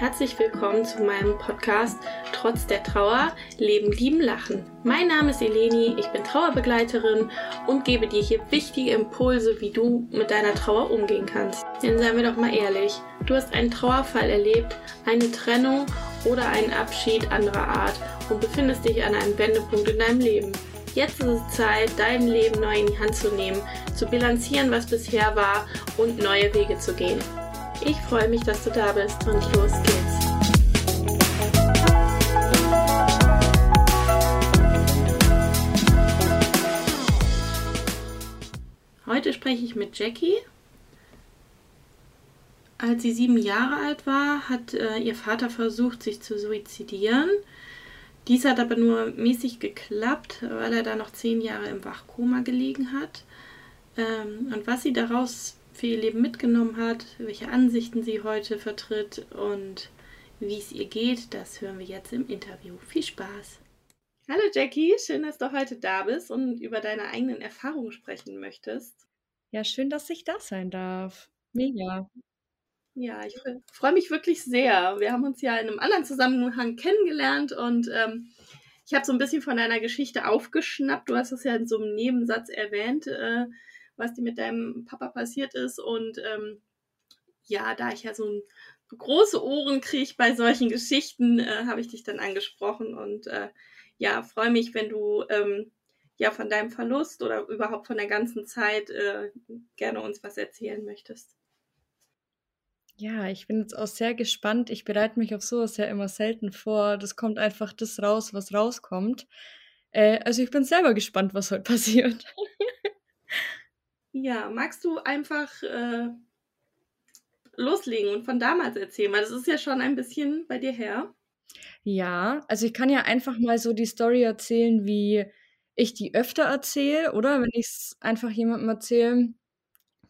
herzlich willkommen zu meinem Podcast Trotz der Trauer Leben, Lieben, Lachen. Mein Name ist Eleni, ich bin Trauerbegleiterin und gebe dir hier wichtige Impulse, wie du mit deiner Trauer umgehen kannst. Denn seien wir doch mal ehrlich, du hast einen Trauerfall erlebt, eine Trennung oder einen Abschied anderer Art und befindest dich an einem Wendepunkt in deinem Leben. Jetzt ist es Zeit, dein Leben neu in die Hand zu nehmen, zu bilanzieren, was bisher war und neue Wege zu gehen. Ich freue mich, dass du da bist und los geht's. Heute spreche ich mit Jackie. Als sie sieben Jahre alt war, hat äh, ihr Vater versucht, sich zu suizidieren. Dies hat aber nur mäßig geklappt, weil er da noch zehn Jahre im Wachkoma gelegen hat. Ähm, und was sie daraus für ihr Leben mitgenommen hat, welche Ansichten sie heute vertritt und wie es ihr geht, das hören wir jetzt im Interview. Viel Spaß! Hallo Jackie, schön, dass du heute da bist und über deine eigenen Erfahrungen sprechen möchtest. Ja, schön, dass ich da sein darf. Mega. Ja, ich freue mich wirklich sehr. Wir haben uns ja in einem anderen Zusammenhang kennengelernt und ähm, ich habe so ein bisschen von deiner Geschichte aufgeschnappt. Du hast es ja in so einem Nebensatz erwähnt. Äh, was dir mit deinem Papa passiert ist. Und ähm, ja, da ich ja so ein große Ohren kriege bei solchen Geschichten, äh, habe ich dich dann angesprochen und äh, ja, freue mich, wenn du ähm, ja von deinem Verlust oder überhaupt von der ganzen Zeit äh, gerne uns was erzählen möchtest. Ja, ich bin jetzt auch sehr gespannt. Ich bereite mich auf sowas ja immer selten vor. Das kommt einfach das raus, was rauskommt. Äh, also ich bin selber gespannt, was heute passiert. Ja, magst du einfach äh, loslegen und von damals erzählen? Weil das ist ja schon ein bisschen bei dir her. Ja, also ich kann ja einfach mal so die Story erzählen, wie ich die öfter erzähle, oder? Wenn ich es einfach jemandem erzähle.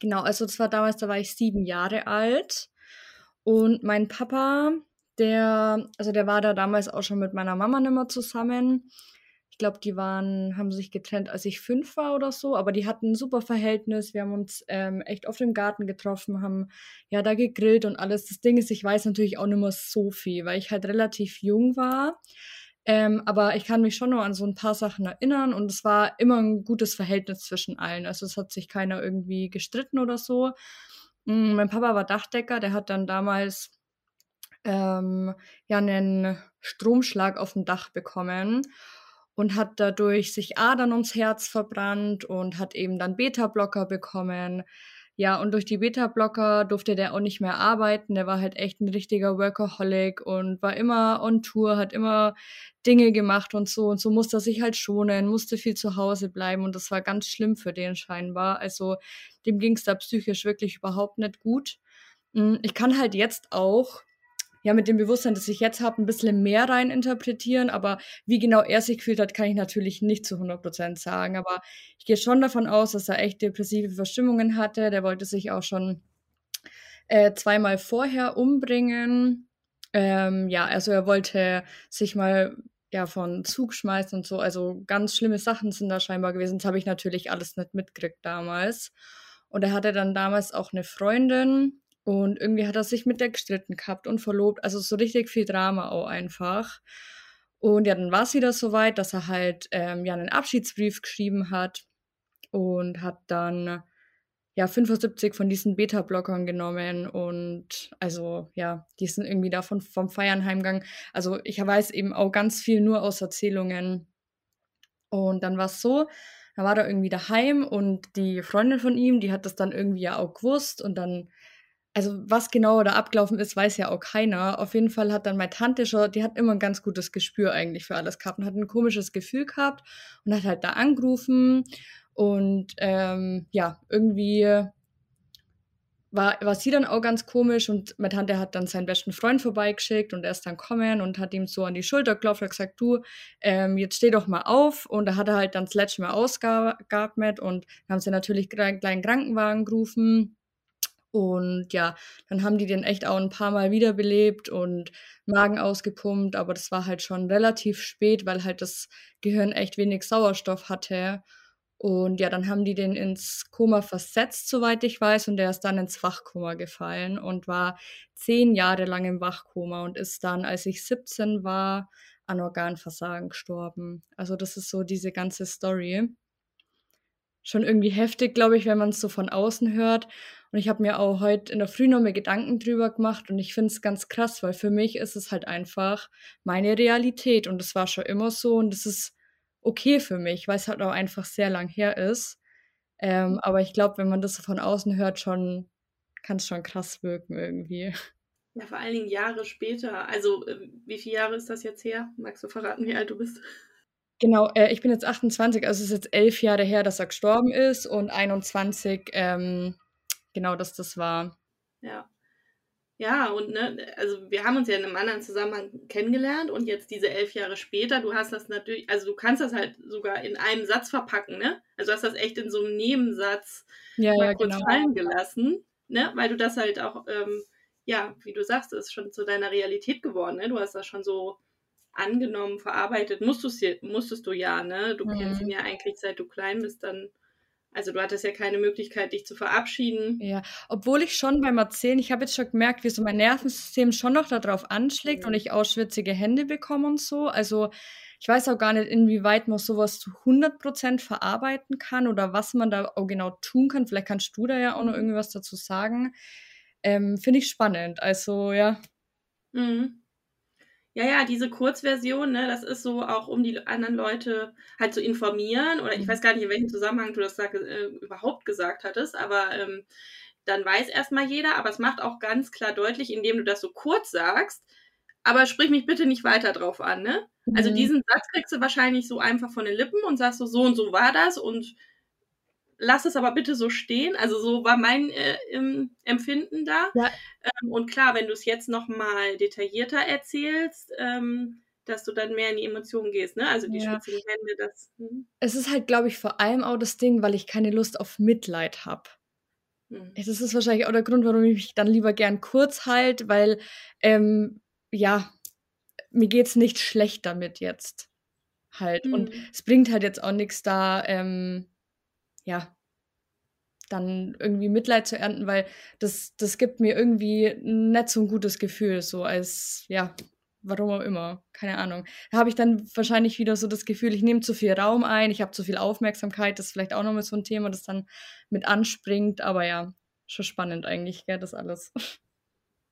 Genau, also das war damals, da war ich sieben Jahre alt. Und mein Papa, der, also der war da damals auch schon mit meiner Mama nicht mehr zusammen. Ich glaube, die waren, haben sich getrennt, als ich fünf war oder so, aber die hatten ein super Verhältnis. Wir haben uns ähm, echt oft im Garten getroffen, haben ja da gegrillt und alles. Das Ding ist, ich weiß natürlich auch nicht mehr so viel, weil ich halt relativ jung war. Ähm, aber ich kann mich schon noch an so ein paar Sachen erinnern und es war immer ein gutes Verhältnis zwischen allen. Also es hat sich keiner irgendwie gestritten oder so. Mhm, mein Papa war Dachdecker, der hat dann damals ähm, ja einen Stromschlag auf dem Dach bekommen und hat dadurch sich Adern ums Herz verbrannt und hat eben dann Beta-Blocker bekommen. Ja, und durch die Beta-Blocker durfte der auch nicht mehr arbeiten. Der war halt echt ein richtiger Workaholic und war immer on Tour, hat immer Dinge gemacht und so. Und so musste er sich halt schonen, musste viel zu Hause bleiben und das war ganz schlimm für den scheinbar. Also dem ging es da psychisch wirklich überhaupt nicht gut. Hm, ich kann halt jetzt auch ja, mit dem Bewusstsein, das ich jetzt habe, ein bisschen mehr rein interpretieren. Aber wie genau er sich gefühlt hat, kann ich natürlich nicht zu 100% sagen. Aber ich gehe schon davon aus, dass er echt depressive Verstimmungen hatte. Der wollte sich auch schon äh, zweimal vorher umbringen. Ähm, ja, also er wollte sich mal ja von Zug schmeißen und so. Also ganz schlimme Sachen sind da scheinbar gewesen. Das habe ich natürlich alles nicht mitgekriegt damals. Und er hatte dann damals auch eine Freundin, und irgendwie hat er sich mit der gestritten gehabt und verlobt. Also so richtig viel Drama auch einfach. Und ja, dann war es wieder so weit, dass er halt ähm, ja einen Abschiedsbrief geschrieben hat und hat dann ja 75 von diesen Beta-Blockern genommen und also ja, die sind irgendwie davon vom Feiern heimgegangen. Also ich weiß eben auch ganz viel nur aus Erzählungen. Und dann war es so, da war er irgendwie daheim und die Freundin von ihm, die hat das dann irgendwie ja auch gewusst und dann also was genau da abgelaufen ist, weiß ja auch keiner. Auf jeden Fall hat dann meine Tante schon, die hat immer ein ganz gutes Gespür eigentlich für alles gehabt und hat ein komisches Gefühl gehabt und hat halt da angerufen und ähm, ja, irgendwie war, war sie dann auch ganz komisch und meine Tante hat dann seinen besten Freund vorbeigeschickt und er ist dann kommen und hat ihm so an die Schulter geklopft und gesagt, du, ähm, jetzt steh doch mal auf und da hat er halt dann das letzte Mal ausgeatmet und haben sie natürlich einen kleinen Krankenwagen gerufen und ja, dann haben die den echt auch ein paar Mal wiederbelebt und Magen ausgepumpt, aber das war halt schon relativ spät, weil halt das Gehirn echt wenig Sauerstoff hatte. Und ja, dann haben die den ins Koma versetzt, soweit ich weiß, und der ist dann ins Wachkoma gefallen und war zehn Jahre lang im Wachkoma und ist dann, als ich 17 war, an Organversagen gestorben. Also das ist so diese ganze Story. Schon irgendwie heftig, glaube ich, wenn man es so von außen hört. Und ich habe mir auch heute in der Früh noch mal Gedanken drüber gemacht und ich finde es ganz krass, weil für mich ist es halt einfach meine Realität und es war schon immer so und es ist okay für mich, weil es halt auch einfach sehr lang her ist. Ähm, mhm. aber ich glaube, wenn man das von außen hört, schon kann es schon krass wirken irgendwie. Ja, vor allen Dingen Jahre später. Also, äh, wie viele Jahre ist das jetzt her? Magst du verraten, wie alt du bist? Genau, äh, ich bin jetzt 28, also es ist jetzt elf Jahre her, dass er gestorben ist und 21, ähm, genau, dass das war. Ja. Ja, und ne, also wir haben uns ja in einem anderen Zusammenhang kennengelernt und jetzt diese elf Jahre später, du hast das natürlich, also du kannst das halt sogar in einem Satz verpacken, ne? Also du hast das echt in so einem Nebensatz ja, mal ja, kurz genau. fallen gelassen, ne? Weil du das halt auch, ähm, ja, wie du sagst, ist schon zu deiner Realität geworden, ne? Du hast das schon so angenommen, verarbeitet, musstest, musstest du ja, ne? Du mhm. kennst ihn ja eigentlich seit du klein bist, dann also du hattest ja keine Möglichkeit, dich zu verabschieden. Ja, obwohl ich schon beim Erzählen, ich habe jetzt schon gemerkt, wie so mein Nervensystem schon noch darauf anschlägt mhm. und ich auch schwitzige Hände bekomme und so. Also ich weiß auch gar nicht, inwieweit man sowas zu 100% verarbeiten kann oder was man da auch genau tun kann. Vielleicht kannst du da ja auch noch mhm. irgendwie was dazu sagen. Ähm, Finde ich spannend. Also ja. Mhm. Ja, ja, diese Kurzversion, ne, das ist so auch, um die anderen Leute halt zu informieren. Oder ich mhm. weiß gar nicht, in welchem Zusammenhang du das da, äh, überhaupt gesagt hattest, aber ähm, dann weiß erstmal jeder, aber es macht auch ganz klar deutlich, indem du das so kurz sagst, aber sprich mich bitte nicht weiter drauf an, ne? Also mhm. Also diesen Satz kriegst du wahrscheinlich so einfach von den Lippen und sagst so, so und so war das und lass es aber bitte so stehen. Also so war mein äh, Empfinden da. Ja. Ähm, und klar, wenn du es jetzt nochmal detaillierter erzählst, ähm, dass du dann mehr in die Emotionen gehst, ne? Also die ja. schwitzigen Hände, das. Hm. Es ist halt, glaube ich, vor allem auch das Ding, weil ich keine Lust auf Mitleid habe. Hm. Das ist wahrscheinlich auch der Grund, warum ich mich dann lieber gern kurz halte, weil, ähm, ja, mir geht es nicht schlecht damit jetzt halt. Hm. Und es bringt halt jetzt auch nichts da, ähm, ja, dann irgendwie Mitleid zu ernten, weil das, das gibt mir irgendwie nicht so ein gutes Gefühl, so als, ja, warum auch immer, keine Ahnung. Da habe ich dann wahrscheinlich wieder so das Gefühl, ich nehme zu viel Raum ein, ich habe zu viel Aufmerksamkeit, das ist vielleicht auch nochmal so ein Thema, das dann mit anspringt, aber ja, schon spannend eigentlich, gell, das alles.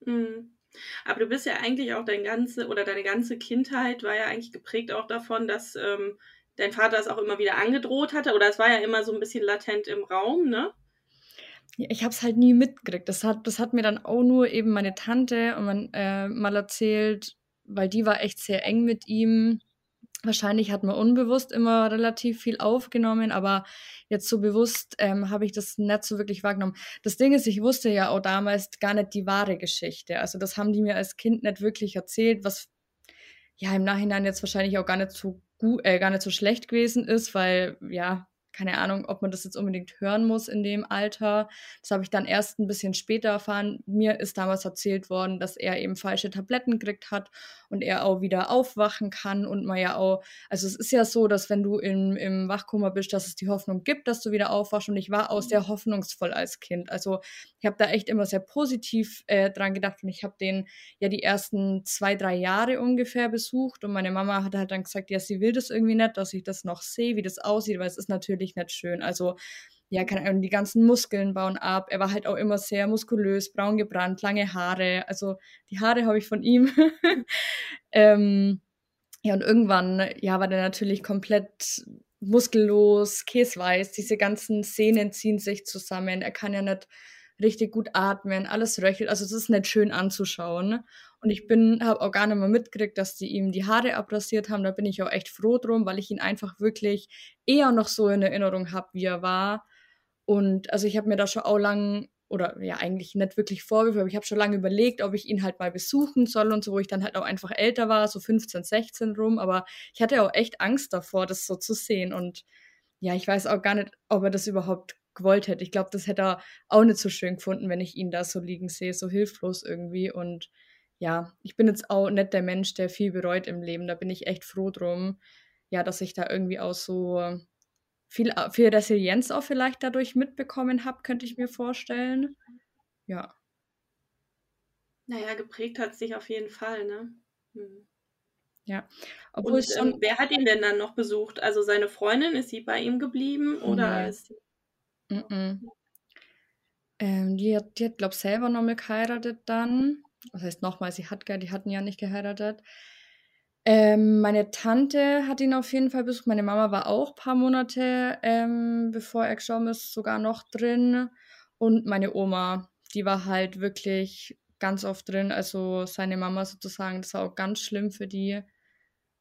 Mhm. Aber du bist ja eigentlich auch dein ganze oder deine ganze Kindheit war ja eigentlich geprägt auch davon, dass ähm, dein Vater es auch immer wieder angedroht hatte oder es war ja immer so ein bisschen latent im Raum, ne? Ich habe es halt nie mitgekriegt. Das hat, das hat mir dann auch nur eben meine Tante und man, äh, mal erzählt, weil die war echt sehr eng mit ihm. Wahrscheinlich hat man unbewusst immer relativ viel aufgenommen, aber jetzt so bewusst ähm, habe ich das nicht so wirklich wahrgenommen. Das Ding ist, ich wusste ja auch damals gar nicht die wahre Geschichte. Also das haben die mir als Kind nicht wirklich erzählt, was ja im Nachhinein jetzt wahrscheinlich auch gar nicht so gut, äh, gar nicht so schlecht gewesen ist, weil ja, keine Ahnung, ob man das jetzt unbedingt hören muss in dem Alter. Das habe ich dann erst ein bisschen später erfahren. Mir ist damals erzählt worden, dass er eben falsche Tabletten gekriegt hat und er auch wieder aufwachen kann und man ja auch, also es ist ja so, dass wenn du im, im Wachkoma bist, dass es die Hoffnung gibt, dass du wieder aufwachst und ich war auch sehr hoffnungsvoll als Kind. Also ich habe da echt immer sehr positiv äh, dran gedacht und ich habe den ja die ersten zwei, drei Jahre ungefähr besucht und meine Mama hat halt dann gesagt, ja, sie will das irgendwie nicht, dass ich das noch sehe, wie das aussieht, weil es ist natürlich wirklich nicht schön. Also ja, keine Ahnung, die ganzen Muskeln bauen ab. Er war halt auch immer sehr muskulös, braun gebrannt, lange Haare. Also die Haare habe ich von ihm. ähm, ja, und irgendwann, ja, war der natürlich komplett muskellos, käseweiß. Diese ganzen Sehnen ziehen sich zusammen. Er kann ja nicht richtig gut atmen, alles röchelt. Also es ist nicht schön anzuschauen. Und ich bin, habe auch gar nicht mehr mitgekriegt, dass die ihm die Haare abrasiert haben. Da bin ich auch echt froh drum, weil ich ihn einfach wirklich eher noch so in Erinnerung habe, wie er war. Und also ich habe mir da schon auch lang oder ja eigentlich nicht wirklich Vorwürfe, aber ich habe schon lange überlegt, ob ich ihn halt mal besuchen soll und so, wo ich dann halt auch einfach älter war, so 15, 16 rum, aber ich hatte auch echt Angst davor, das so zu sehen und ja, ich weiß auch gar nicht, ob er das überhaupt gewollt hätte. Ich glaube, das hätte er auch nicht so schön gefunden, wenn ich ihn da so liegen sehe, so hilflos irgendwie und ja, ich bin jetzt auch nicht der Mensch, der viel bereut im Leben. Da bin ich echt froh drum, ja, dass ich da irgendwie auch so, viel, viel Resilienz auch vielleicht dadurch mitbekommen habe, könnte ich mir vorstellen. Ja. Naja, geprägt hat sich auf jeden Fall, ne? Hm. Ja. Obwohl Und, schon... ähm, wer hat ihn denn dann noch besucht? Also seine Freundin, ist sie bei ihm geblieben oder nee. ist sie... Mm -mm. Ähm, die hat, die hat glaube ich, selber nochmal geheiratet dann. Was heißt nochmal, sie hat die hatten ja nicht geheiratet. Ähm, meine Tante hat ihn auf jeden Fall besucht. Meine Mama war auch ein paar Monate, ähm, bevor er gestorben ist, sogar noch drin. Und meine Oma, die war halt wirklich ganz oft drin. Also seine Mama sozusagen, das war auch ganz schlimm für die.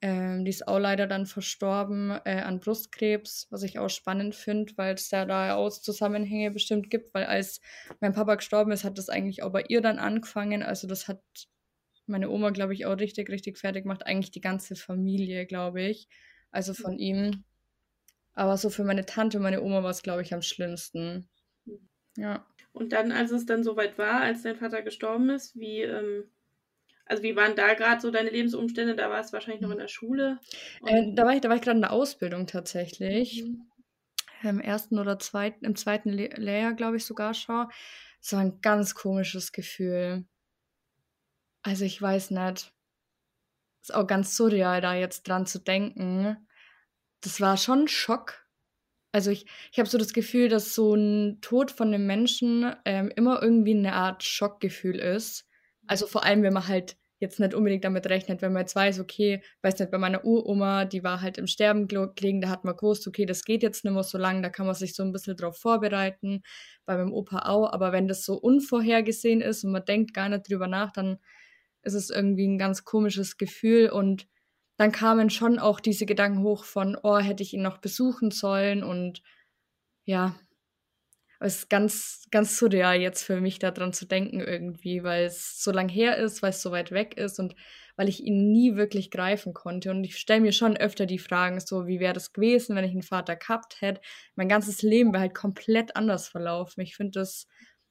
Ähm, die ist auch leider dann verstorben äh, an Brustkrebs, was ich auch spannend finde, weil es da da auch Zusammenhänge bestimmt gibt, weil als mein Papa gestorben ist, hat das eigentlich auch bei ihr dann angefangen. Also das hat meine Oma, glaube ich, auch richtig, richtig fertig macht. Eigentlich die ganze Familie, glaube ich. Also von mhm. ihm. Aber so für meine Tante und meine Oma war es, glaube ich, am schlimmsten. Ja. Und dann, als es dann soweit war, als dein Vater gestorben ist, wie, ähm, also wie waren da gerade so deine Lebensumstände? Da war es wahrscheinlich noch in der Schule. Äh, da war ich, da war ich gerade in der Ausbildung tatsächlich. Mhm. Im ersten oder zweiten, im zweiten Le Lehrjahr, glaube ich, sogar schon. Es war ein ganz komisches Gefühl. Also ich weiß nicht. Ist auch ganz surreal, da jetzt dran zu denken. Das war schon ein Schock. Also ich, ich habe so das Gefühl, dass so ein Tod von einem Menschen ähm, immer irgendwie eine Art Schockgefühl ist. Also vor allem, wenn man halt jetzt nicht unbedingt damit rechnet, wenn man jetzt weiß, okay, weiß nicht, bei meiner Uroma, die war halt im Sterben gelegen, da hat man gewusst, okay, das geht jetzt nicht mehr so lange, da kann man sich so ein bisschen drauf vorbereiten, bei meinem Opa auch, aber wenn das so unvorhergesehen ist und man denkt gar nicht drüber nach, dann ist es irgendwie ein ganz komisches Gefühl und dann kamen schon auch diese Gedanken hoch von, oh, hätte ich ihn noch besuchen sollen und ja, es ist ganz, ganz surreal jetzt für mich daran zu denken irgendwie, weil es so lang her ist, weil es so weit weg ist und weil ich ihn nie wirklich greifen konnte. Und ich stelle mir schon öfter die Fragen, so wie wäre das gewesen, wenn ich einen Vater gehabt hätte. Mein ganzes Leben wäre halt komplett anders verlaufen. Ich finde das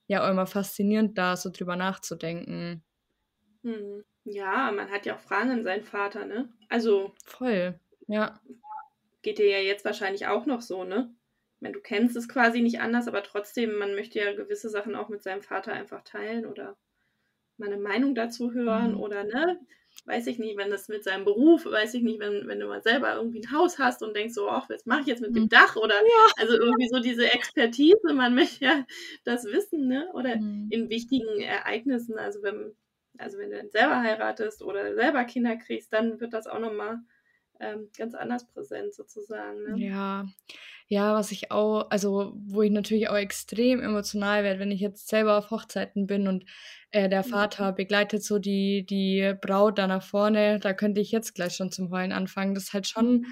ja auch immer faszinierend, da so drüber nachzudenken. Hm. Ja, man hat ja auch Fragen an seinen Vater, ne? Also. Voll, ja. Geht dir ja jetzt wahrscheinlich auch noch so, ne? Meine, du kennst es quasi nicht anders, aber trotzdem, man möchte ja gewisse Sachen auch mit seinem Vater einfach teilen oder mal eine Meinung dazu hören mhm. oder, ne? Weiß ich nicht, wenn das mit seinem Beruf, weiß ich nicht, wenn, wenn du mal selber irgendwie ein Haus hast und denkst so, ach, was mache ich jetzt mit dem mhm. Dach oder ja. also irgendwie so diese Expertise, man möchte ja das wissen, ne? Oder mhm. in wichtigen Ereignissen, also wenn also wenn du dann selber heiratest oder selber Kinder kriegst, dann wird das auch nochmal ähm, ganz anders präsent sozusagen. Ne? Ja, ja, was ich auch, also wo ich natürlich auch extrem emotional werde, wenn ich jetzt selber auf Hochzeiten bin und äh, der mhm. Vater begleitet so die, die Braut da nach vorne, da könnte ich jetzt gleich schon zum Heulen anfangen. Das ist halt schon mhm.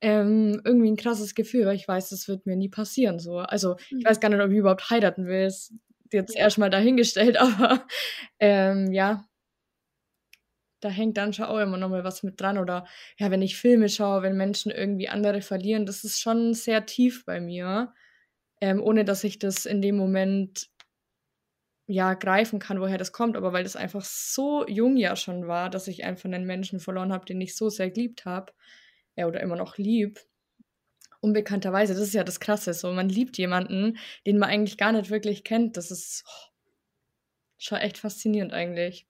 ähm, irgendwie ein krasses Gefühl, weil ich weiß, das wird mir nie passieren. So. Also ich mhm. weiß gar nicht, ob ich überhaupt heiraten will. Das jetzt erstmal dahingestellt, aber ähm, ja, da hängt dann schon auch immer nochmal was mit dran. Oder ja, wenn ich Filme schaue, wenn Menschen irgendwie andere verlieren, das ist schon sehr tief bei mir, ähm, ohne dass ich das in dem Moment ja greifen kann, woher das kommt, aber weil das einfach so jung ja schon war, dass ich einfach einen Menschen verloren habe, den ich so sehr geliebt habe, ja, oder immer noch lieb unbekannterweise, das ist ja das Krasse, so man liebt jemanden, den man eigentlich gar nicht wirklich kennt. Das ist oh, schon echt faszinierend eigentlich.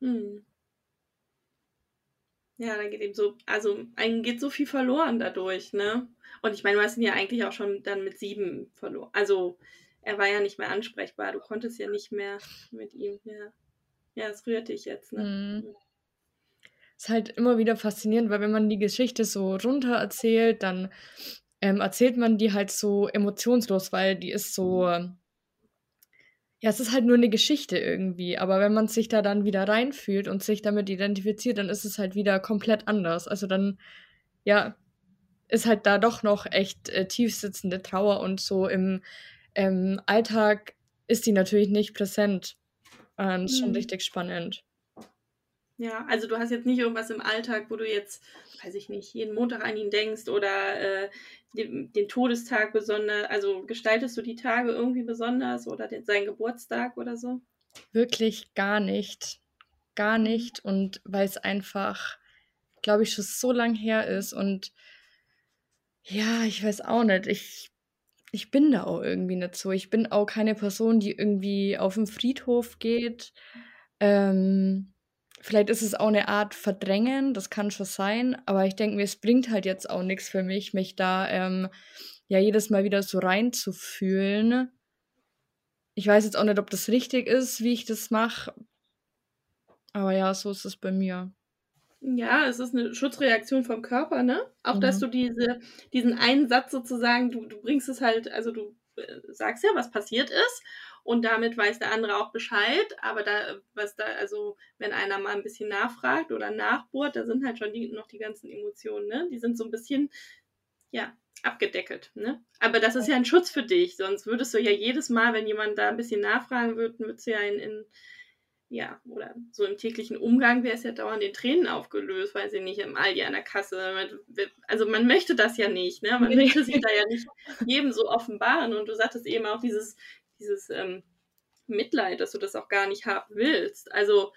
Hm. Ja, dann geht eben so, also einem geht so viel verloren dadurch, ne? Und ich meine, du hast ihn ja eigentlich auch schon dann mit sieben verloren. Also er war ja nicht mehr ansprechbar, du konntest ja nicht mehr mit ihm, ja. Ja, es rührt dich jetzt, ne? Mhm. Ist halt immer wieder faszinierend, weil wenn man die Geschichte so runter erzählt, dann ähm, erzählt man die halt so emotionslos, weil die ist so. Ja, es ist halt nur eine Geschichte irgendwie, aber wenn man sich da dann wieder reinfühlt und sich damit identifiziert, dann ist es halt wieder komplett anders. Also dann, ja, ist halt da doch noch echt äh, tiefsitzende Trauer und so im ähm, Alltag ist die natürlich nicht präsent. Und ist schon mhm. richtig spannend. Ja, also du hast jetzt nicht irgendwas im Alltag, wo du jetzt, weiß ich nicht, jeden Montag an ihn denkst oder äh, den, den, Todestag besonders, also gestaltest du die Tage irgendwie besonders oder den, seinen Geburtstag oder so? Wirklich gar nicht. Gar nicht. Und weil es einfach, glaube ich, schon so lang her ist und Ja, ich weiß auch nicht. Ich ich bin da auch irgendwie nicht so. Ich bin auch keine Person, die irgendwie auf 'n Friedhof geht. Ähm, vielleicht ist es auch 'ne Art Verdrängen, das kann schon sein, aber ich denke mir, es bringt halt jetzt auch nix für mich, mich da, ähm, ja, jedes Mal wieder so reinzufühlen. Ich weiß jetzt auch nicht, ob das richtig ist, wie ich das mache. Aber ja, so ist es bei mir. Ja, es ist 'ne Schutzreaktion vom Körper, ne? Auch, dass du Mhm. diese diesen einen Satz sozusagen du du bringst es halt also, du, äh, sagst ja, was passiert ist und damit weiß der andere auch Bescheid, aber da was da also, wenn einer mal 'n bisschen nachfragt oder nachbohrt, da sind halt schon die noch die ganzen Emotionen, ne? Die sind so 'n bisschen, ja, abgedeckelt, ne? Aber das ist ja 'n Schutz für dich, sonst würdest du ja jedes Mal, wenn jemand da 'n bisschen nachfragen würde, würdest du ja in in ja, oder so im täglichen Umgang wär's ja dauernd in Tränen aufgelöst, weiß ich nicht, im Aldi an der Kasse mit also, man möchte das ja nicht, ne? Man möchte sich da ja nicht jedem so offenbaren und du sagtest eben auch dieses dieses, ähm, Mitleid, dass du das auch gar nicht haben willst. Also,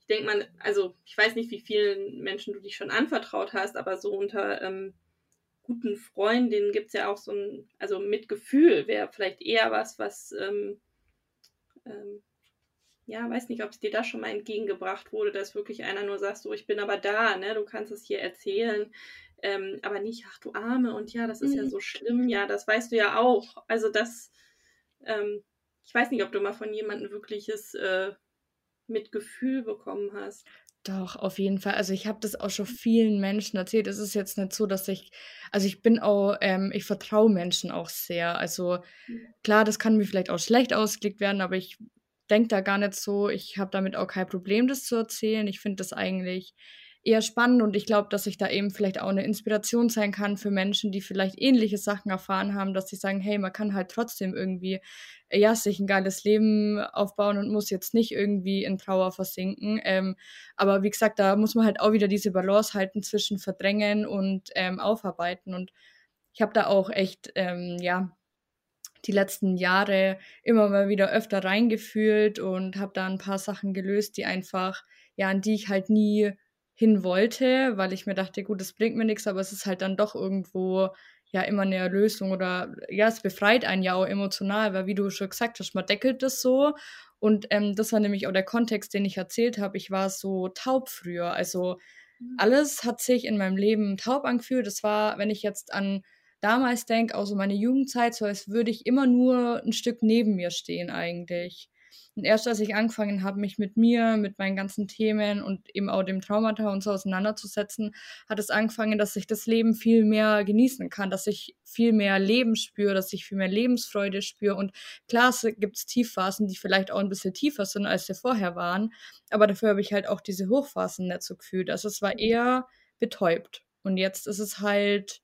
ich denke mal also, ich weiß nicht, wie vielen Menschen du dich schon anvertraut hast, aber so unter, ähm, guten Freundinnen gibt's ja auch so 'n also, Mitgefühl wäre vielleicht eher was, was, ähm ähm ja, weiß nicht, ob's dir da schon mal entgegengebracht wurde, dass wirklich einer nur sagt: „So, ich bin aber da, ne? Du kannst es hier erzählen“, ähm, aber nicht: „Ach, du Arme und ja, das ist ja Mhm. so schlimm.“ Ja, das weißt du ja auch. Also, das ähm, ich weiß nicht, ob du mal von jemandem wirkliches, äh, Mitgefühl bekommen hast. Doch, auf jeden Fall. Also, ich habe das auch schon vielen Menschen erzählt. Es ist jetzt nicht so, dass ich also, ich bin auch ähm, ich vertraue Menschen auch sehr. Also, Mhm. klar, das kann mir vielleicht auch schlecht ausgelegt werden, aber ich denke da gar nicht so. Ich habe damit auch kein Problem, das zu erzählen. Ich finde das eigentlich eher spannend und ich glaube, dass ich da eben vielleicht auch 'ne Inspiration sein kann für Menschen, die vielleicht ähnliche Sachen erfahren haben, dass sie sagen: „Hey, man kann halt trotzdem irgendwie, ja, sich 'n geiles Leben aufbauen und muss jetzt nicht irgendwie in Trauer versinken.“ Ähm, aber wie gesagt, da muss man halt auch wieder diese Balance halten zwischen Verdrängen und, ähm, Aufarbeiten und ich habe da auch echt, ähm, ja, die letzten Jahre immer mal wieder öfter reingefühlt und habe da 'n paar Sachen gelöst, die einfach ja, an die ich halt nie hin wollte, weil ich mir dachte: „Gut, das bringt mir nix“, aber es ist halt dann doch irgendwo ja immer 'ne Erlösung oder ja, es befreit einen ja auch emotional, weil wie du schon gesagt hast, man deckelt das so und, ähm, das war nämlich auch der Kontext, den ich erzählt habe. Ich war so taub früher. Also, Mhm. alles hat sich in meinem Leben taub angefühlt. Das war, wenn ich jetzt an damals denke, auch so meine Jugendzeit, so als würde ich immer nur 'n Stück neben mir stehen eigentlich. Und erst als ich angefangen habe, mich mit mir, mit meinen ganzen Themen und eben auch dem Traumata und so auseinanderzusetzen, hat es angefangen, dass ich das Leben viel mehr genießen kann, dass ich viel mehr Leben spüre, dass ich viel mehr Lebensfreude spüre und klar, es gibt's Tiefphasen, die vielleicht auch 'n bisschen tiefer sind, als sie vorher waren, aber dafür habe ich halt auch diese Hochphasen nicht so gefühlt. Also, es war eher betäubt und jetzt ist es halt,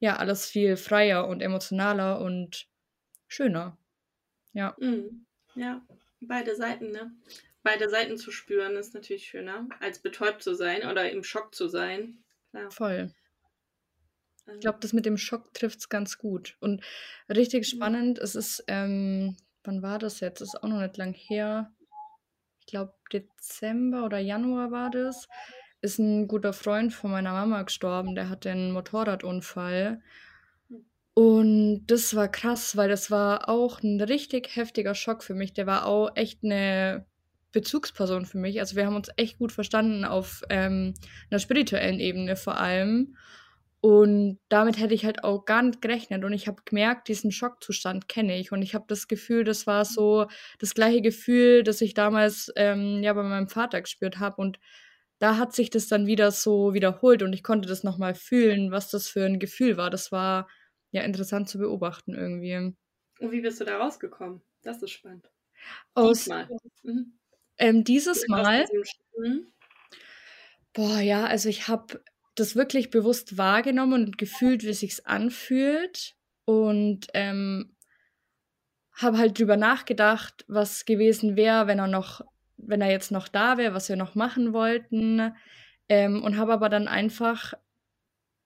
ja, alles viel freier und emotionaler und schöner. Ja. Mhm. Ja, beide Seiten, ne? Beide Seiten zu spüren ist natürlich schöner, als betäubt zu sein oder im Schock zu sein. Klar. Voll. Ich glaube, Ähm das mit dem Schock trifft's ganz gut und richtig spannend, es ist, ähm wann war das jetzt? Ist auch noch nicht lang her. Ich glaube, Dezember oder Januar war das, ist 'n guter Freund von meiner Mama gestorben, der hatte 'n Motorradunfall. Und das war krass, weil das war auch 'n richtig heftiger Schock für mich. Der war auch echt 'ne Bezugsperson für mich. Also, wir haben uns echt gut verstanden auf, ähm, 'ner spirituellen Ebene vor allem. Und damit hätte ich halt auch gar nicht gerechnet und ich habe gemerkt, diesen Schockzustand kenne ich und ich habe das Gefühl, das war so das gleiche Gefühl, das ich damals, ähm, ja, bei meinem Vater gespürt habe und da hat sich das dann wieder so wiederholt und ich konnte das noch mal fühlen, was das für 'n Gefühl war. Das war, ja, interessant zu beobachten irgendwie. Und wie bist du da rausgekommen? Das ist spannend. Aus Diesmal. Mhm. Ähm, dieses Mal mhm. Boah, ja, also, ich habe das wirklich bewusst wahrgenommen und gefühlt, wie sich's anfühlt und, ähm habe halt drüber nachgedacht, was gewesen wäre, wenn er noch wenn er jetzt noch da wäre, was wir noch machen wollten, ähm, und habe aber dann einfach,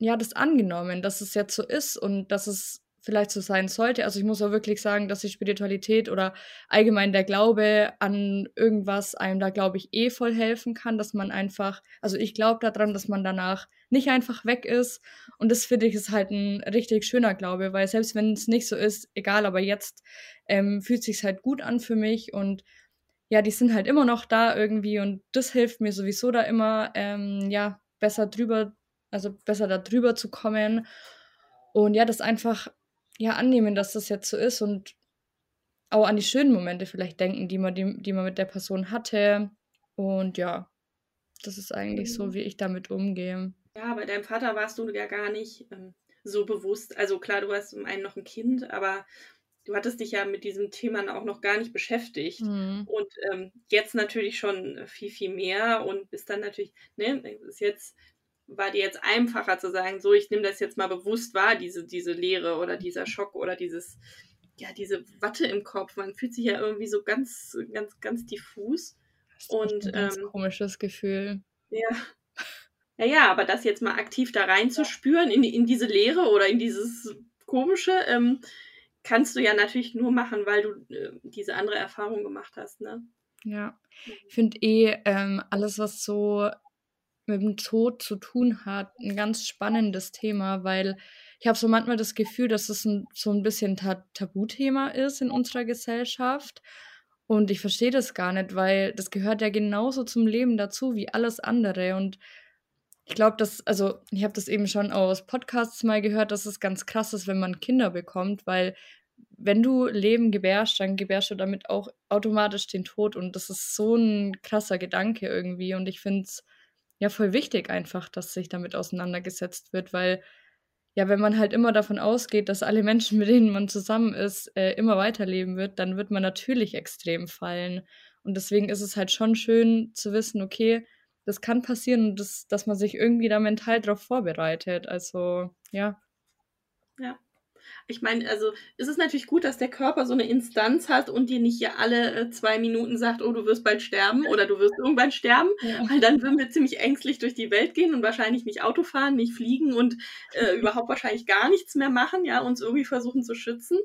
ja, das angenommen, dass es jetzt so ist und dass es vielleicht so sein sollte. Also ich muss auch wirklich sagen, dass die Spiritualität oder allgemein der Glaube an irgendwas einem da, glaube ich, eh voll helfen kann, dass man einfach, also ich glaube daran, dass man danach nicht einfach weg ist. Und das finde ich ist halt ein richtig schöner Glaube, weil selbst wenn es nicht so ist, egal, aber jetzt ähm, fühlt sich halt gut an für mich und ja, die sind halt immer noch da irgendwie und das hilft mir sowieso da immer, ähm, ja, besser drüber, also besser da drüber zu kommen. Und ja, das einfach ja, annehmen, dass das jetzt so ist und auch an die schönen Momente vielleicht denken, die man, die, die man mit der Person hatte. Und ja, das ist eigentlich so, mhm. wie ich damit umgehe. Ja, bei deinem Vater warst du ja gar nicht ähm, so bewusst. Also klar, du hast zum einen noch ein Kind, aber du hattest dich ja mit diesem Thema auch noch gar nicht beschäftigt. Mhm. Und ähm, jetzt natürlich schon viel, viel mehr und bist dann natürlich, ne, ist jetzt war dir jetzt einfacher zu sagen, so, ich nehme das jetzt mal bewusst wahr, diese, diese Leere oder dieser Schock oder dieses, ja, diese Watte im Kopf. Man fühlt sich ja irgendwie so ganz, ganz, ganz diffus. Das ist und ein ganz ähm, komisches Gefühl. Ja. Ja, ja, aber das jetzt mal aktiv da reinzuspüren in, in diese Leere oder in dieses Komische, ähm, kannst du ja natürlich nur machen, weil du äh, diese andere Erfahrung gemacht hast, ne? Ja, ich finde eh ähm, alles, was so mit dem Tod zu tun hat, ein ganz spannendes Thema, weil ich habe so manchmal das Gefühl, dass es ein, so ein bisschen ta Tabuthema ist in unserer Gesellschaft. Und ich verstehe das gar nicht, weil das gehört ja genauso zum Leben dazu wie alles andere. Und ich glaube, dass, also ich habe das eben schon aus Podcasts mal gehört, dass es ganz krass ist, wenn man Kinder bekommt, weil wenn du Leben gebärst, dann gebärst du damit auch automatisch den Tod. Und das ist so ein krasser Gedanke irgendwie. Und ich finde es ja voll wichtig einfach, dass sich damit auseinandergesetzt wird, weil ja, wenn man halt immer davon ausgeht, dass alle Menschen, mit denen man zusammen ist, äh, immer weiterleben wird, dann wird man natürlich extrem fallen. Und deswegen ist es halt schon schön zu wissen, okay, das kann passieren und das, dass man sich irgendwie da mental drauf vorbereitet. Also, ja. Ja, ich meine, also ist es natürlich gut, dass der Körper so eine Instanz hat und dir nicht hier alle äh, zwei Minuten sagt, oh, du wirst bald sterben oder du wirst irgendwann sterben, ja. weil dann würden wir ziemlich ängstlich durch die Welt gehen und wahrscheinlich nicht Auto fahren, nicht fliegen und äh, überhaupt wahrscheinlich gar nichts mehr machen, ja, uns irgendwie versuchen zu schützen.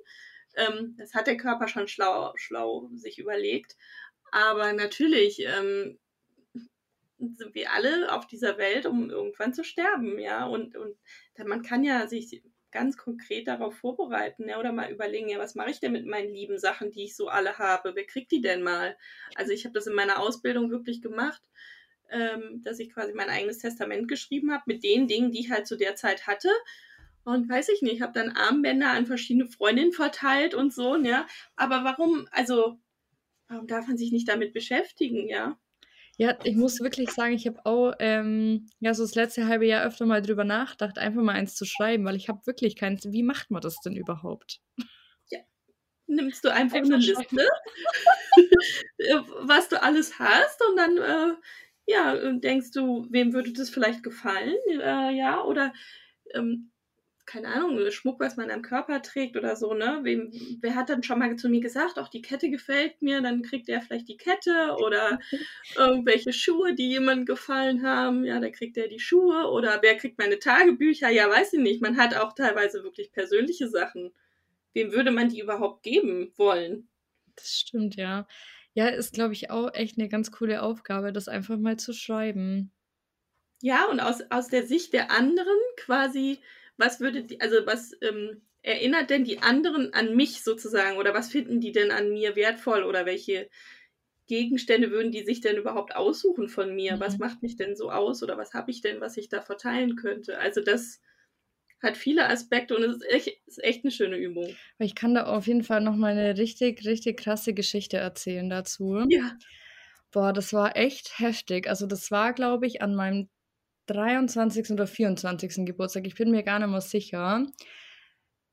Ähm, das hat der Körper schon schlau, schlau sich überlegt. Aber natürlich ähm, sind wir alle auf dieser Welt, um irgendwann zu sterben, ja. Und, und man kann ja sich ganz konkret darauf vorbereiten ja, oder mal überlegen, ja, was mache ich denn mit meinen lieben Sachen, die ich so alle habe? Wer kriegt die denn mal? Also ich habe das in meiner Ausbildung wirklich gemacht, ähm, dass ich quasi mein eigenes Testament geschrieben habe mit den Dingen, die ich halt zu der Zeit hatte. Und weiß ich nicht, habe dann Armbänder an verschiedene Freundinnen verteilt und so, ja. Aber warum, also, warum darf man sich nicht damit beschäftigen, ja? Ja, ich muss wirklich sagen, ich habe auch ähm, ja, so das letzte halbe Jahr öfter mal drüber nachgedacht, einfach mal eins zu schreiben, weil ich habe wirklich keins. Wie macht man das denn überhaupt? Ja. Nimmst du einfach, einfach eine Liste, äh, was du alles hast und dann äh, ja, denkst du, wem würde das vielleicht gefallen? Äh, ja, oder ähm, keine Ahnung, Schmuck, was man am Körper trägt oder so, ne? Wem, wer hat dann schon mal zu mir gesagt, auch die Kette gefällt mir, dann kriegt er vielleicht die Kette oder irgendwelche Schuhe, die jemandem gefallen haben, ja, dann kriegt er die Schuhe oder wer kriegt meine Tagebücher, ja, weiß ich nicht. Man hat auch teilweise wirklich persönliche Sachen. Wem würde man die überhaupt geben wollen? Das stimmt, ja. Ja, ist, glaube ich, auch echt eine ganz coole Aufgabe, das einfach mal zu schreiben. Ja, und aus, aus der Sicht der anderen quasi was würde die, also was ähm, erinnert denn die anderen an mich sozusagen oder was finden die denn an mir wertvoll oder welche Gegenstände würden die sich denn überhaupt aussuchen von mir? Mhm. Was macht mich denn so aus oder was habe ich denn, was ich da verteilen könnte? Also das hat viele Aspekte und es ist echt, ist echt eine schöne Übung. Ich kann da auf jeden Fall noch mal eine richtig, richtig krasse Geschichte erzählen dazu. Ja. Boah, das war echt heftig. Also das war, glaube ich, an meinem 23. oder 24. Geburtstag, ich bin mir gar nicht mehr sicher.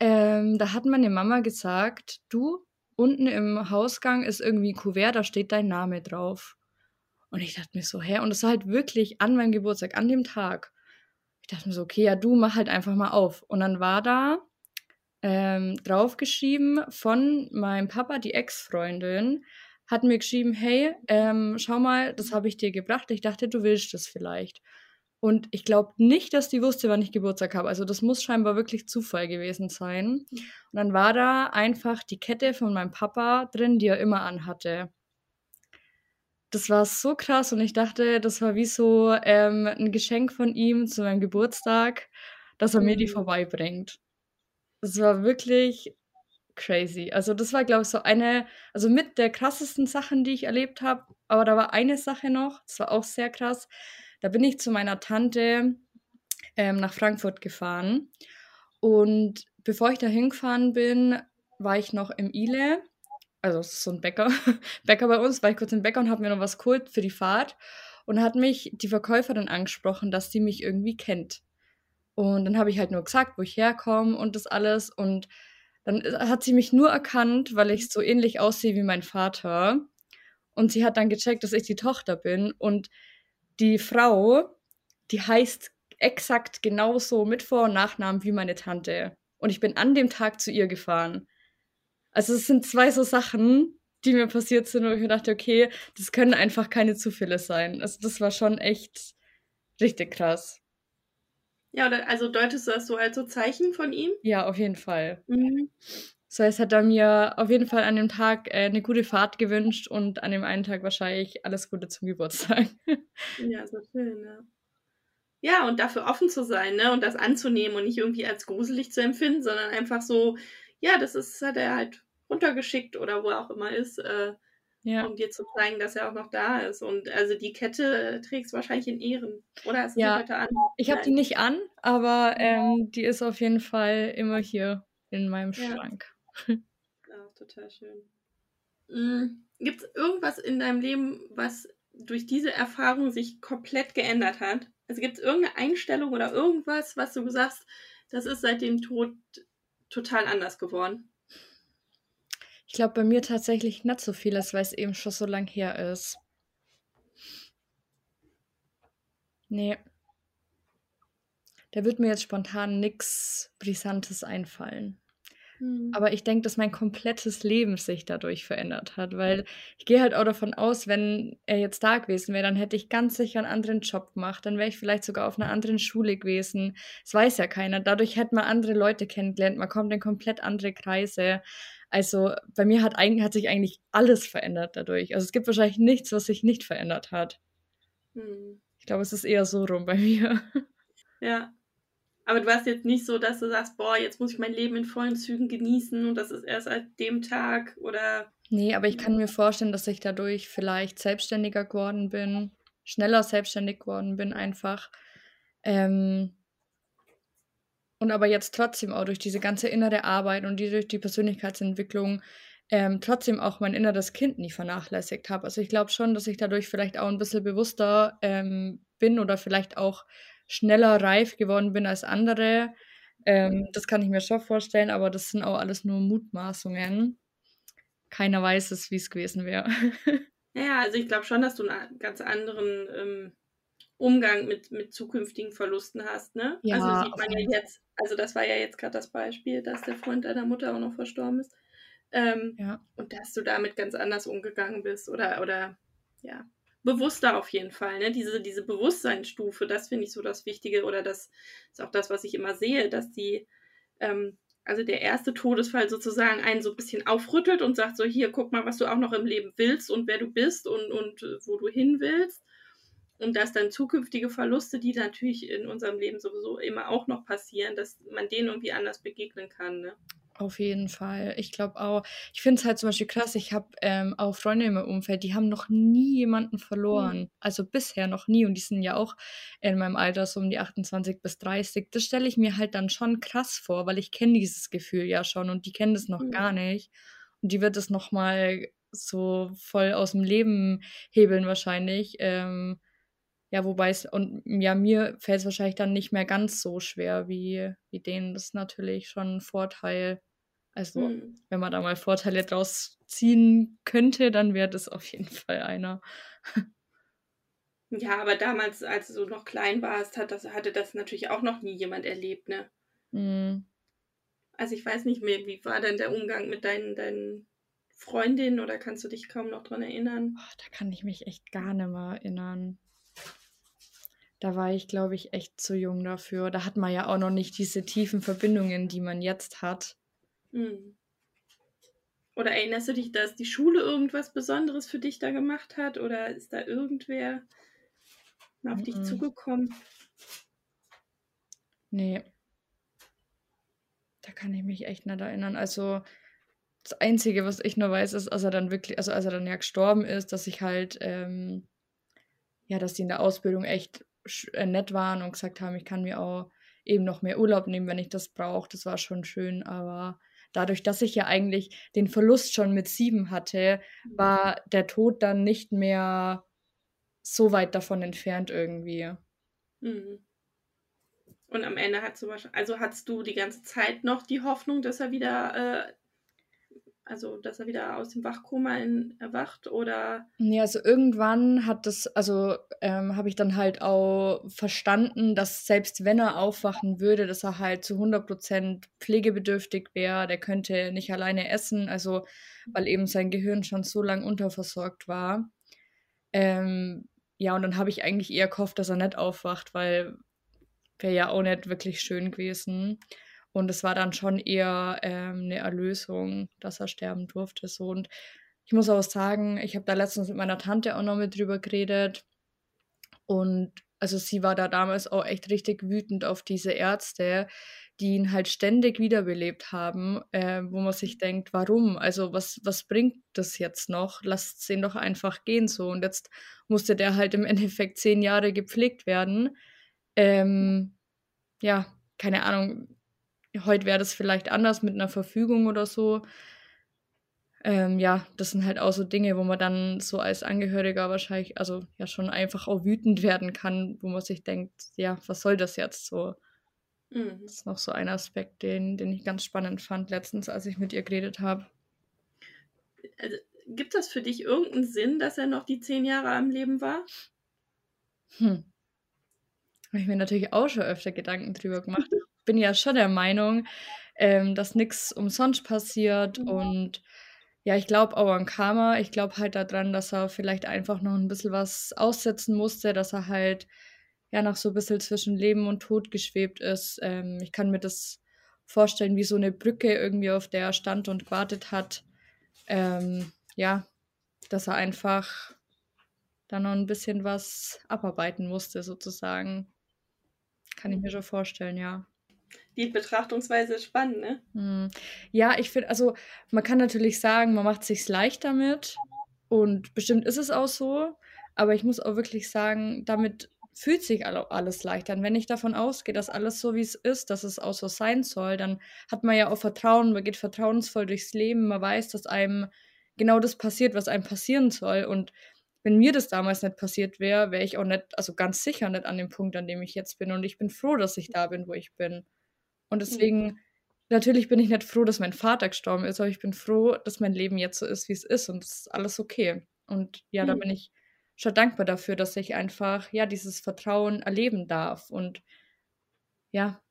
Ähm, da hat meine Mama gesagt, du, unten im Hausgang ist irgendwie ein Kuvert, da steht dein Name drauf. Und ich dachte mir so, hä? Und das war halt wirklich an meinem Geburtstag, an dem Tag. Ich dachte mir so, okay, ja, du mach halt einfach mal auf. Und dann war da ähm, draufgeschrieben von meinem Papa, die Ex-Freundin, hat mir geschrieben, hey, ähm, schau mal, das habe ich dir gebracht. Ich dachte, du willst das vielleicht. Und ich glaube nicht, dass die wusste, wann ich Geburtstag habe. Also das muss scheinbar wirklich Zufall gewesen sein. Und dann war da einfach die Kette von meinem Papa drin, die er immer anhatte. Das war so krass und ich dachte, das war wie so ähm, ein Geschenk von ihm zu meinem Geburtstag, dass er mir die mhm. vorbeibringt. Das war wirklich crazy. Also das war, glaube ich, so eine, also mit der krassesten Sachen, die ich erlebt habe. Aber da war eine Sache noch, das war auch sehr krass. Da bin ich zu meiner Tante ähm, nach Frankfurt gefahren. Und bevor ich da hingefahren bin, war ich noch im Ile. Also so ein Bäcker, Bäcker bei uns, war ich kurz im Bäcker und habe mir noch was geholt für die Fahrt. Und hat mich die Verkäuferin angesprochen, dass sie mich irgendwie kennt. Und dann habe ich halt nur gesagt, wo ich herkomme und das alles. Und dann äh, hat sie mich nur erkannt, weil ich so ähnlich aussehe wie mein Vater. Und sie hat dann gecheckt, dass ich die Tochter bin. Und die Frau, die heißt exakt genauso mit Vor- und Nachnamen wie meine Tante. Und ich bin an dem Tag zu ihr gefahren. Also es sind zwei so Sachen, die mir passiert sind, wo ich mir dachte, okay, das können einfach keine Zufälle sein. Also das war schon echt richtig krass. Ja, also deutest du das so als so Zeichen von ihm? Ja, auf jeden Fall. Mhm. So, es hat er mir auf jeden Fall an dem Tag äh, eine gute Fahrt gewünscht und an dem einen Tag wahrscheinlich alles Gute zum Geburtstag. ja, so schön, ja. Ja, und dafür offen zu sein, ne? Und das anzunehmen und nicht irgendwie als gruselig zu empfinden, sondern einfach so, ja, das ist, hat er halt runtergeschickt oder wo er auch immer ist, äh, ja. um dir zu zeigen, dass er auch noch da ist. Und also die Kette trägst du wahrscheinlich in Ehren. Oder hast du ja, die heute an? Ich habe die nicht an, aber ähm, die ist auf jeden Fall immer hier in meinem. Schrank. Ja, total schön. Mhm. Gibt es irgendwas in deinem Leben, was durch diese Erfahrung sich komplett geändert hat? Also gibt es irgendeine Einstellung oder irgendwas, was du sagst, das ist seit dem Tod total anders geworden? Ich glaube bei mir tatsächlich nicht so vieles, weil es eben schon so lang her ist. Nee. Da wird mir jetzt spontan nichts Brisantes einfallen. Mhm. Aber ich denke, dass mein komplettes Leben sich dadurch verändert hat, weil ich gehe halt auch davon aus, wenn er jetzt da gewesen wäre, dann hätte ich ganz sicher einen anderen Job gemacht, dann wäre ich vielleicht sogar auf einer anderen Schule gewesen. Das weiß ja keiner. Dadurch hätte man andere Leute kennengelernt, man kommt in komplett andere Kreise. Also bei mir hat, eigentlich, hat sich eigentlich alles verändert dadurch. Also es gibt wahrscheinlich nichts, was sich nicht verändert hat. Mhm. Ich glaube, es ist eher so rum bei mir. Ja, aber du warst jetzt nicht so, dass du sagst, boah, jetzt muss ich mein Leben in vollen Zügen genießen und das ist erst seit dem Tag oder. Nee, aber ich kann mir vorstellen, dass ich dadurch vielleicht selbstständiger geworden bin, schneller selbstständig geworden bin einfach. Ähm, und aber jetzt trotzdem auch durch diese ganze innere Arbeit und die durch die Persönlichkeitsentwicklung ähm, trotzdem auch mein inneres Kind nie vernachlässigt habe. Also ich glaube schon, dass ich dadurch vielleicht auch ein bisschen bewusster ähm, bin oder vielleicht auch schneller reif geworden bin als andere. Ähm, das kann ich mir schon vorstellen, aber das sind auch alles nur Mutmaßungen. Keiner weiß es, wie es gewesen wäre. Ja, also ich glaube schon, dass du einen ganz anderen ähm, Umgang mit, mit zukünftigen Verlusten hast, ne? Ja, also sieht man ja jetzt, also das war ja jetzt gerade das Beispiel, dass der Freund deiner Mutter auch noch verstorben ist. Ähm, ja. Und dass du damit ganz anders umgegangen bist oder, oder ja, bewusster auf jeden Fall. Ne? Diese, diese Bewusstseinsstufe, das finde ich so das Wichtige oder das ist auch das, was ich immer sehe, dass die, ähm, also der erste Todesfall sozusagen einen so ein bisschen aufrüttelt und sagt so, hier, guck mal, was du auch noch im Leben willst und wer du bist und, und äh, wo du hin willst. Und dass dann zukünftige Verluste, die natürlich in unserem Leben sowieso immer auch noch passieren, dass man denen irgendwie anders begegnen kann. Ne? Auf jeden Fall. Ich glaube auch, ich finde es halt zum Beispiel krass, ich habe ähm, auch Freunde in meinem Umfeld, die haben noch nie jemanden verloren. Mhm. Also bisher noch nie. Und die sind ja auch in meinem Alter so um die 28 bis 30. Das stelle ich mir halt dann schon krass vor, weil ich kenne dieses Gefühl ja schon und die kennen das noch mhm. gar nicht. Und die wird es nochmal so voll aus dem Leben hebeln wahrscheinlich. Ähm, ja, wobei es, und ja, mir fällt es wahrscheinlich dann nicht mehr ganz so schwer wie, wie denen. Das ist natürlich schon ein Vorteil. Also, hm. wenn man da mal Vorteile draus ziehen könnte, dann wäre das auf jeden Fall einer. Ja, aber damals, als du noch klein warst, hat das, hatte das natürlich auch noch nie jemand erlebt, ne? Mhm. Also ich weiß nicht mehr, wie war denn der Umgang mit deinen, deinen Freundinnen oder kannst du dich kaum noch dran erinnern? Oh, da kann ich mich echt gar nicht mehr erinnern da war ich, glaube ich, echt zu jung dafür. Da hat man ja auch noch nicht diese tiefen Verbindungen, die man jetzt hat. Mhm. Oder erinnerst du dich, dass die Schule irgendwas Besonderes für dich da gemacht hat? Oder ist da irgendwer auf mhm. dich zugekommen? Nee. Da kann ich mich echt nicht erinnern. Also das Einzige, was ich nur weiß, ist, als er dann wirklich, also als er dann ja gestorben ist, dass ich halt, ähm, ja, dass die in der Ausbildung echt nett waren und gesagt haben, ich kann mir auch eben noch mehr Urlaub nehmen, wenn ich das brauche. Das war schon schön, aber dadurch, dass ich ja eigentlich den Verlust schon mit sieben hatte, war der Tod dann nicht mehr so weit davon entfernt irgendwie. Mhm. Und am Ende hat du also hattest du die ganze Zeit noch die Hoffnung, dass er wieder äh, also, dass er wieder aus dem Wachkoma in, erwacht oder? Nee, also irgendwann hat das, also ähm, habe ich dann halt auch verstanden, dass selbst wenn er aufwachen würde, dass er halt zu 100% pflegebedürftig wäre, der könnte nicht alleine essen, also weil eben sein Gehirn schon so lang unterversorgt war. Ähm, ja, und dann habe ich eigentlich eher gehofft, dass er nicht aufwacht, weil wäre ja auch nicht wirklich schön gewesen. Und es war dann schon eher ähm, eine Erlösung, dass er sterben durfte. So. Und ich muss auch sagen, ich habe da letztens mit meiner Tante auch noch mit drüber geredet. Und also sie war da damals auch echt richtig wütend auf diese Ärzte, die ihn halt ständig wiederbelebt haben, äh, wo man sich denkt, warum? Also was, was bringt das jetzt noch? Lasst ihn doch einfach gehen so. Und jetzt musste der halt im Endeffekt zehn Jahre gepflegt werden. Ähm, ja, keine Ahnung, Heute wäre das vielleicht anders mit einer Verfügung oder so. Ähm, ja, das sind halt auch so Dinge, wo man dann so als Angehöriger wahrscheinlich, also ja schon einfach auch wütend werden kann, wo man sich denkt, ja, was soll das jetzt so? Mhm. Das ist noch so ein Aspekt, den, den ich ganz spannend fand letztens, als ich mit ihr geredet habe. Also, gibt das für dich irgendeinen Sinn, dass er noch die zehn Jahre am Leben war? Hm. Habe ich mir natürlich auch schon öfter Gedanken drüber gemacht. bin ja schon der Meinung, ähm, dass nichts umsonst passiert mhm. und ja, ich glaube auch an Karma. Ich glaube halt daran, dass er vielleicht einfach noch ein bisschen was aussetzen musste, dass er halt ja noch so ein bisschen zwischen Leben und Tod geschwebt ist. Ähm, ich kann mir das vorstellen, wie so eine Brücke irgendwie, auf der er stand und gewartet hat. Ähm, ja, dass er einfach da noch ein bisschen was abarbeiten musste, sozusagen. Kann ich mir schon vorstellen, ja die Betrachtungsweise spannend, ne? Hm. Ja, ich finde, also man kann natürlich sagen, man macht sich leicht damit und bestimmt ist es auch so, aber ich muss auch wirklich sagen, damit fühlt sich alles leichter. Und wenn ich davon ausgehe, dass alles so wie es ist, dass es auch so sein soll, dann hat man ja auch Vertrauen, man geht vertrauensvoll durchs Leben, man weiß, dass einem genau das passiert, was einem passieren soll. Und wenn mir das damals nicht passiert wäre, wäre ich auch nicht, also ganz sicher nicht an dem Punkt, an dem ich jetzt bin. Und ich bin froh, dass ich da bin, wo ich bin. Und deswegen, mhm. natürlich bin ich nicht froh, dass mein Vater gestorben ist, aber ich bin froh, dass mein Leben jetzt so ist, wie es ist. Und es ist alles okay. Und ja, mhm. da bin ich schon dankbar dafür, dass ich einfach, ja, dieses Vertrauen erleben darf. Und ja,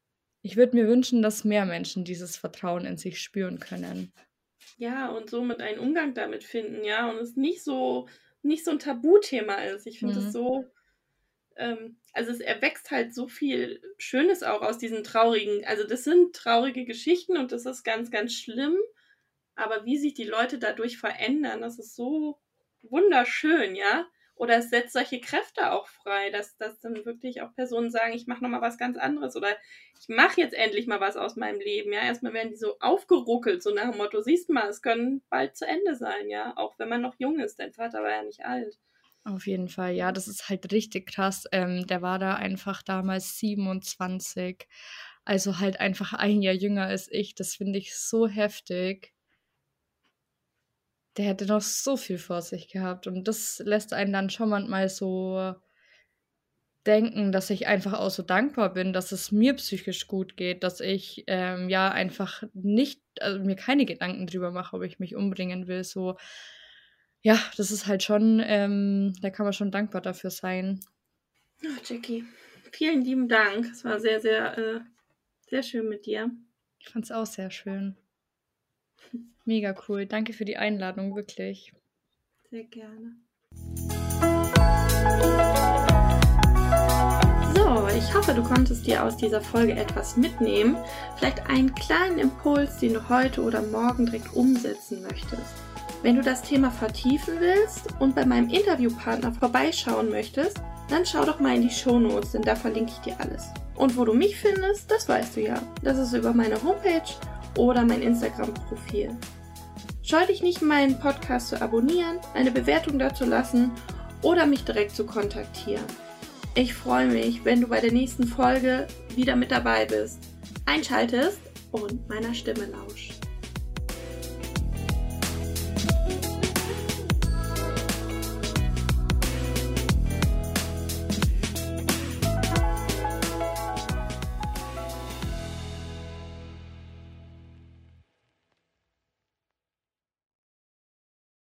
ich würde mir wünschen, dass mehr Menschen dieses Vertrauen in sich spüren können. Ja, und somit einen Umgang damit finden, ja, und es nicht so, nicht so ein Tabuthema ist. Ich finde es mhm. so ähm, also es erwächst halt so viel Schönes auch aus diesen traurigen, also das sind traurige Geschichten und das ist ganz, ganz schlimm, aber wie sich die Leute dadurch verändern, das ist so wunderschön, ja. Oder es setzt solche Kräfte auch frei, dass, dass dann wirklich auch Personen sagen, ich mache nochmal was ganz anderes oder ich mache jetzt endlich mal was aus meinem Leben, ja. Erstmal werden die so aufgeruckelt, so nach dem Motto, siehst mal, es können bald zu Ende sein, ja. Auch wenn man noch jung ist, dein Vater war ja nicht alt. Auf jeden Fall, ja, das ist halt richtig krass. Ähm, der war da einfach damals 27, also halt einfach ein Jahr jünger als ich. Das finde ich so heftig. Der hätte noch so viel vor sich gehabt und das lässt einen dann schon manchmal so denken, dass ich einfach auch so dankbar bin, dass es mir psychisch gut geht, dass ich ähm, ja einfach nicht, also mir keine Gedanken drüber mache, ob ich mich umbringen will. So, ja, das ist halt schon, ähm, da kann man schon dankbar dafür sein. Ach, Jackie, vielen lieben Dank. Es war sehr, sehr, äh, sehr schön mit dir. Ich fand es auch sehr schön. Mega cool. Danke für die Einladung, wirklich. Sehr gerne. Ich hoffe, du konntest dir aus dieser Folge etwas mitnehmen, vielleicht einen kleinen Impuls, den du heute oder morgen direkt umsetzen möchtest. Wenn du das Thema vertiefen willst und bei meinem Interviewpartner vorbeischauen möchtest, dann schau doch mal in die Shownotes, denn da verlinke ich dir alles. Und wo du mich findest, das weißt du ja. Das ist über meine Homepage oder mein Instagram-Profil. Scheu dich nicht, meinen Podcast zu abonnieren, eine Bewertung dazu lassen oder mich direkt zu kontaktieren. Ich freue mich, wenn du bei der nächsten Folge wieder mit dabei bist, einschaltest und meiner Stimme lauschst.